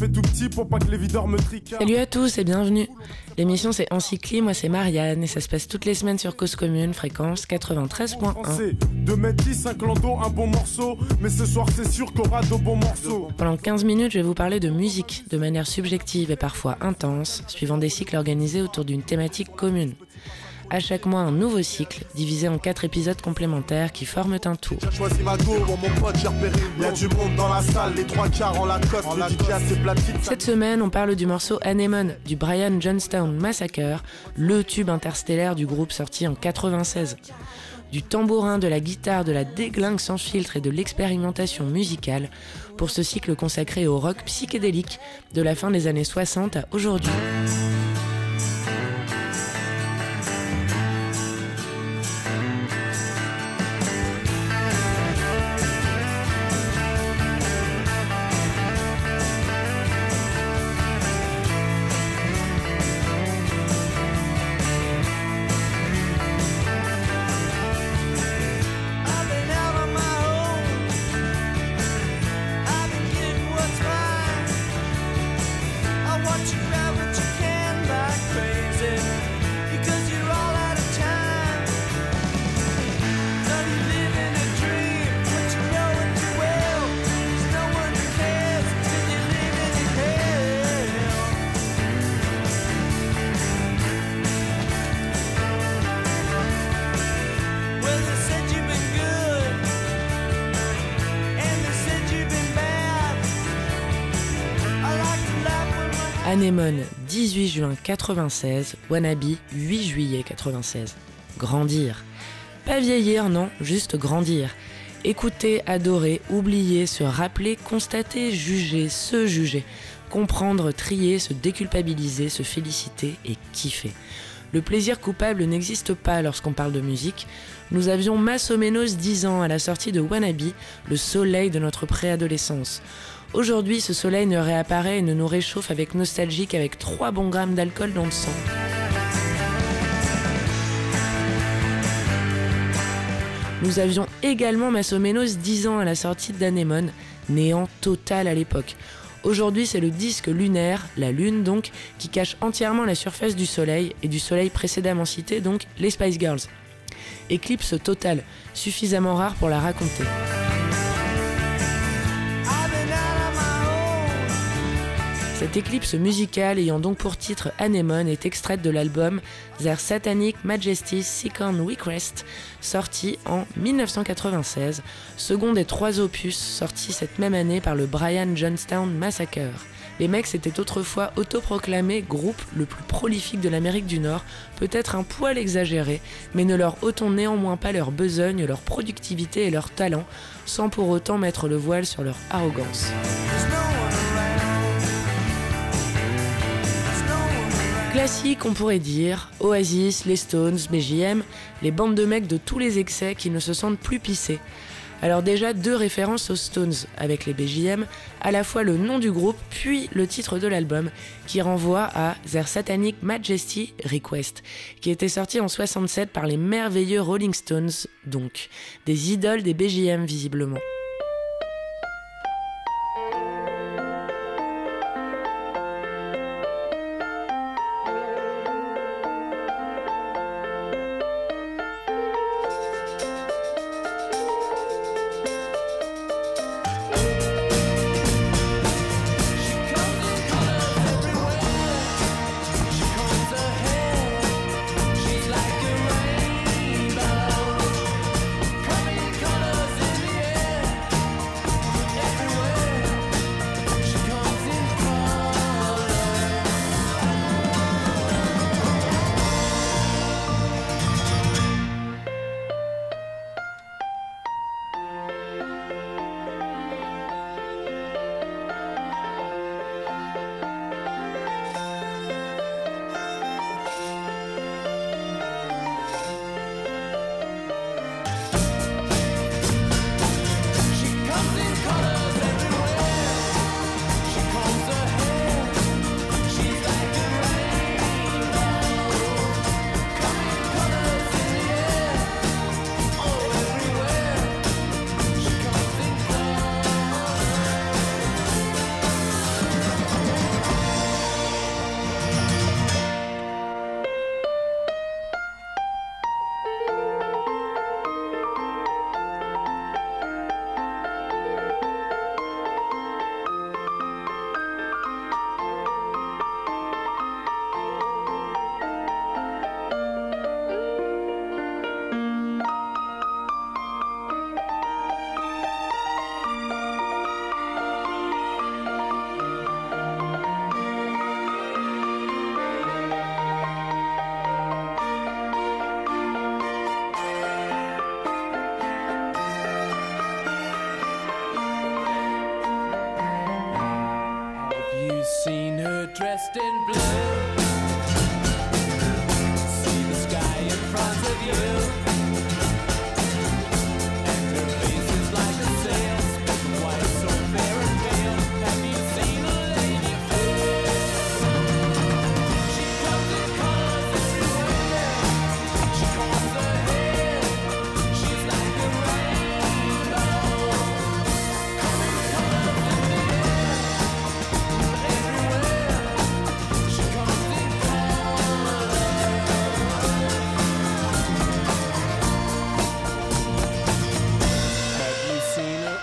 Fais tout petit pour pas que les videurs me triquent. Salut à tous et bienvenue. L'émission c'est Encycli, moi c'est Marianne et ça se passe toutes les semaines sur Cause Commune, fréquence 93.1. 2 mètres 10, un bon morceau. Mais ce soir c'est sûr qu'on aura de bons morceaux. Pendant 15 minutes, je vais vous parler de musique de manière subjective et parfois intense, suivant des cycles organisés autour d'une thématique commune à chaque mois un nouveau cycle, divisé en quatre épisodes complémentaires qui forment un tout. Cette semaine, on parle du morceau Anemone du Brian Johnstown Massacre, le tube interstellaire du groupe sorti en 96 du tambourin, de la guitare, de la déglingue sans filtre et de l'expérimentation musicale pour ce cycle consacré au rock psychédélique de la fin des années 60 à aujourd'hui. Anemone, 18 juin 96, Wannabe, 8 juillet 96. Grandir. Pas vieillir, non, juste grandir. Écouter, adorer, oublier, se rappeler, constater, juger, se juger. Comprendre, trier, se déculpabiliser, se féliciter et kiffer. Le plaisir coupable n'existe pas lorsqu'on parle de musique. Nous avions Massomenos 10 ans à la sortie de Wannabe, le soleil de notre préadolescence. Aujourd'hui, ce soleil ne réapparaît et ne nous réchauffe avec nostalgie qu'avec 3 bons grammes d'alcool dans le sang. Nous avions également Massomenos 10 ans à la sortie d'Anemone, néant total à l'époque. Aujourd'hui, c'est le disque lunaire, la Lune donc, qui cache entièrement la surface du Soleil et du Soleil précédemment cité, donc les Spice Girls. Éclipse totale, suffisamment rare pour la raconter. Cette éclipse musicale ayant donc pour titre Anemone est extraite de l'album Their Satanic Majesty's Second Request, sorti en 1996, second des trois opus sortis cette même année par le Brian Johnstown Massacre. Les mecs s'étaient autrefois autoproclamés groupe le plus prolifique de l'Amérique du Nord, peut-être un poil exagéré, mais ne leur ôtons néanmoins pas leur besogne, leur productivité et leur talent, sans pour autant mettre le voile sur leur arrogance. Classique, on pourrait dire, Oasis, les Stones, BJM, les bandes de mecs de tous les excès qui ne se sentent plus pissés. Alors déjà deux références aux Stones avec les BJM, à la fois le nom du groupe puis le titre de l'album qui renvoie à Their Satanic Majesty Request qui était sorti en 67 par les merveilleux Rolling Stones donc, des idoles des BJM visiblement.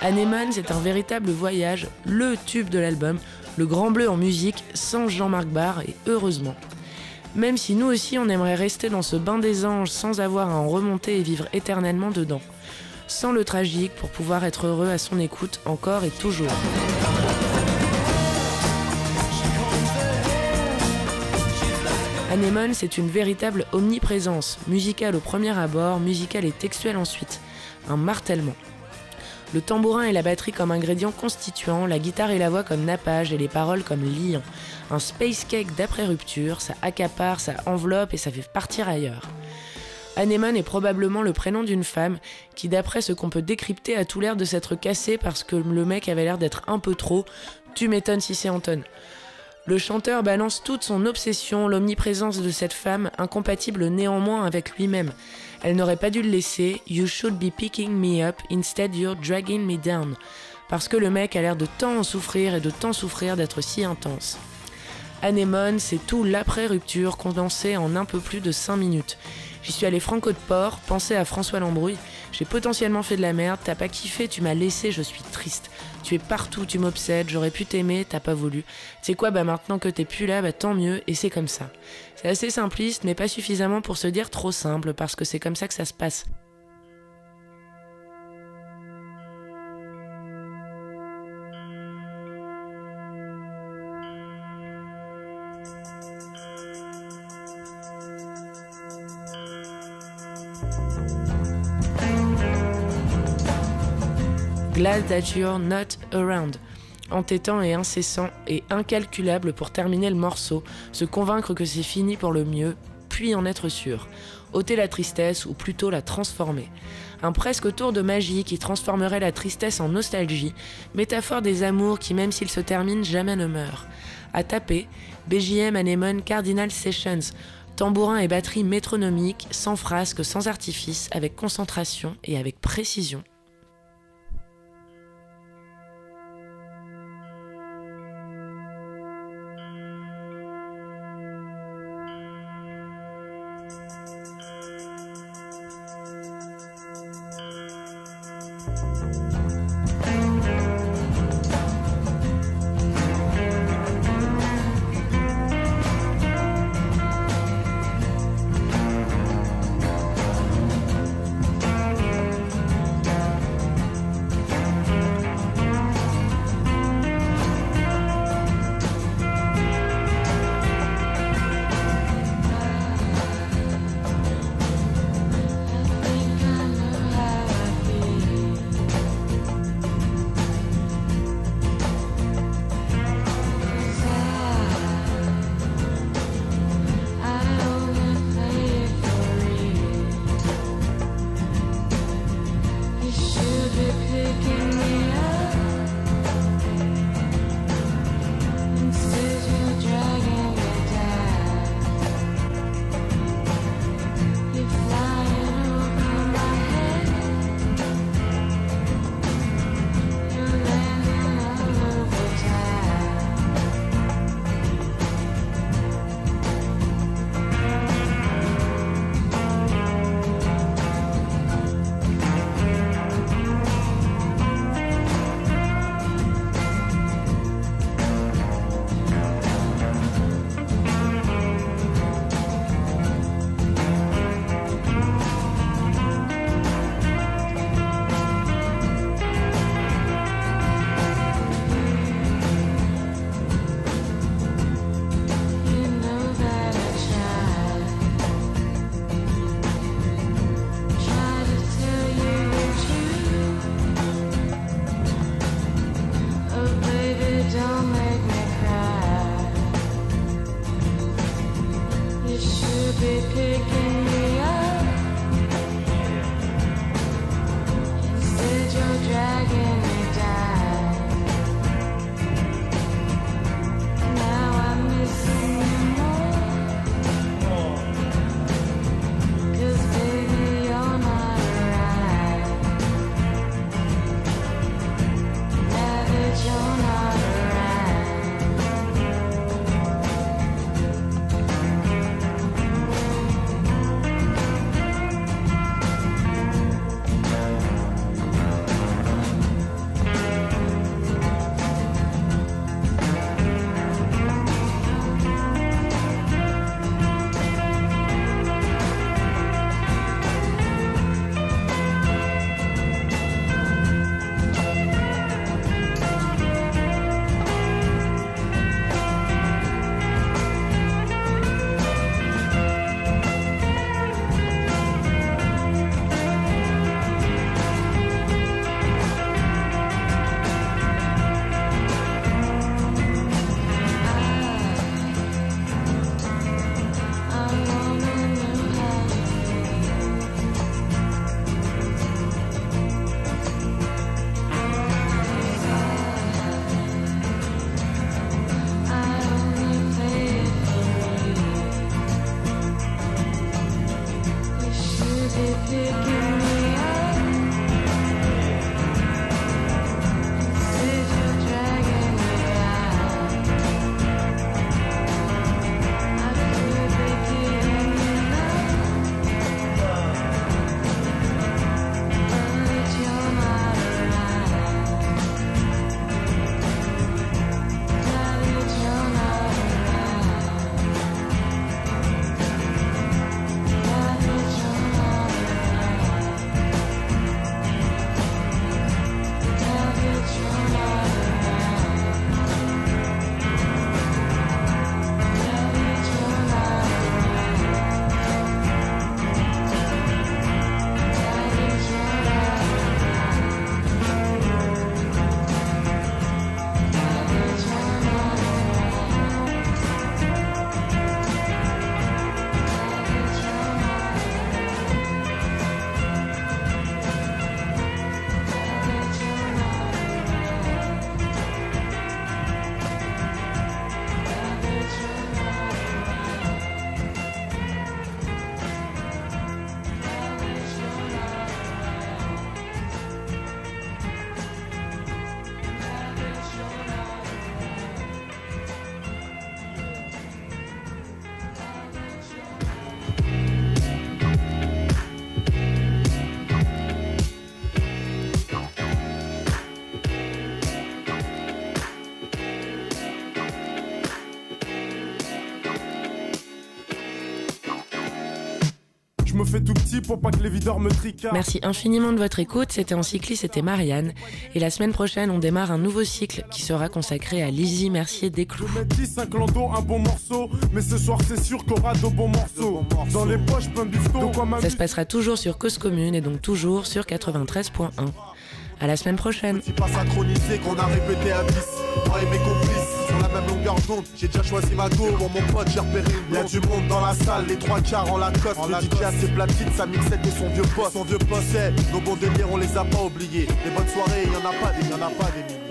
Anemone, c'est un véritable voyage, le tube de l'album, le Grand Bleu en musique, sans Jean-Marc Barr, et heureusement. Même si nous aussi on aimerait rester dans ce bain des anges sans avoir à en remonter et vivre éternellement dedans. Sans le tragique pour pouvoir être heureux à son écoute encore et toujours. Anemone, c'est une véritable omniprésence, musicale au premier abord, musicale et textuelle ensuite. Un martèlement. Le tambourin et la batterie comme ingrédients constituants, la guitare et la voix comme nappage et les paroles comme liant. Un space cake d'après rupture, ça accapare, ça enveloppe et ça fait partir ailleurs. Anemone est probablement le prénom d'une femme qui, d'après ce qu'on peut décrypter, a tout l'air de s'être cassée parce que le mec avait l'air d'être un peu trop. Tu m'étonnes si c'est Anton. Le chanteur balance toute son obsession, l'omniprésence de cette femme, incompatible néanmoins avec lui-même. Elle n'aurait pas dû le laisser. You should be picking me up, instead you're dragging me down. Parce que le mec a l'air de tant en souffrir et de tant souffrir d'être si intense. Anémone, c'est tout l'après-rupture condensé en un peu plus de 5 minutes. J'y suis allé franco de port, pensé à François Lambrouille. J'ai potentiellement fait de la merde, t'as pas kiffé, tu m'as laissé, je suis triste. Tu es partout, tu m'obsèdes, j'aurais pu t'aimer, t'as pas voulu. Tu sais quoi, bah maintenant que t'es plus là, bah tant mieux, et c'est comme ça. C'est assez simpliste, mais pas suffisamment pour se dire trop simple, parce que c'est comme ça que ça se passe. Glad that you're not around. Entêtant et incessant et incalculable pour terminer le morceau, se convaincre que c'est fini pour le mieux, puis en être sûr. ôter la tristesse ou plutôt la transformer. Un presque tour de magie qui transformerait la tristesse en nostalgie, métaphore des amours qui, même s'ils se terminent, jamais ne meurent. À taper, BJM Anemone Cardinal Sessions, tambourin et batterie métronomique, sans frasque, sans artifice, avec concentration et avec précision. Petit pour pas que les videurs me tricardent. Merci infiniment de votre écoute. C'était en cycliste, c'était Marianne. Et la semaine prochaine, on démarre un nouveau cycle qui sera consacré à Lizzie Mercier Desclous. Je mets 10, un clando, un bon morceau. Mais ce soir, c'est sûr qu'on aura de bons morceaux. Dans les poches, plein de Ça se passera toujours sur Cause Commune et donc toujours sur 93.1. À la semaine prochaine. C'est pas synchronisé qu'on a répété à 10 Moi et mes complices longueur d'onde J'ai déjà choisi ma go Pour mon pote j'ai repéré une Y'a du monde dans la salle Les trois quarts en Lacoste. Le DJ a ses platines Sa mixette et son vieux poste. Son vieux poste c'est Nos bons délires on les a pas oubliés. Les bonnes soirées y'en a pas des Y'en a pas des milliers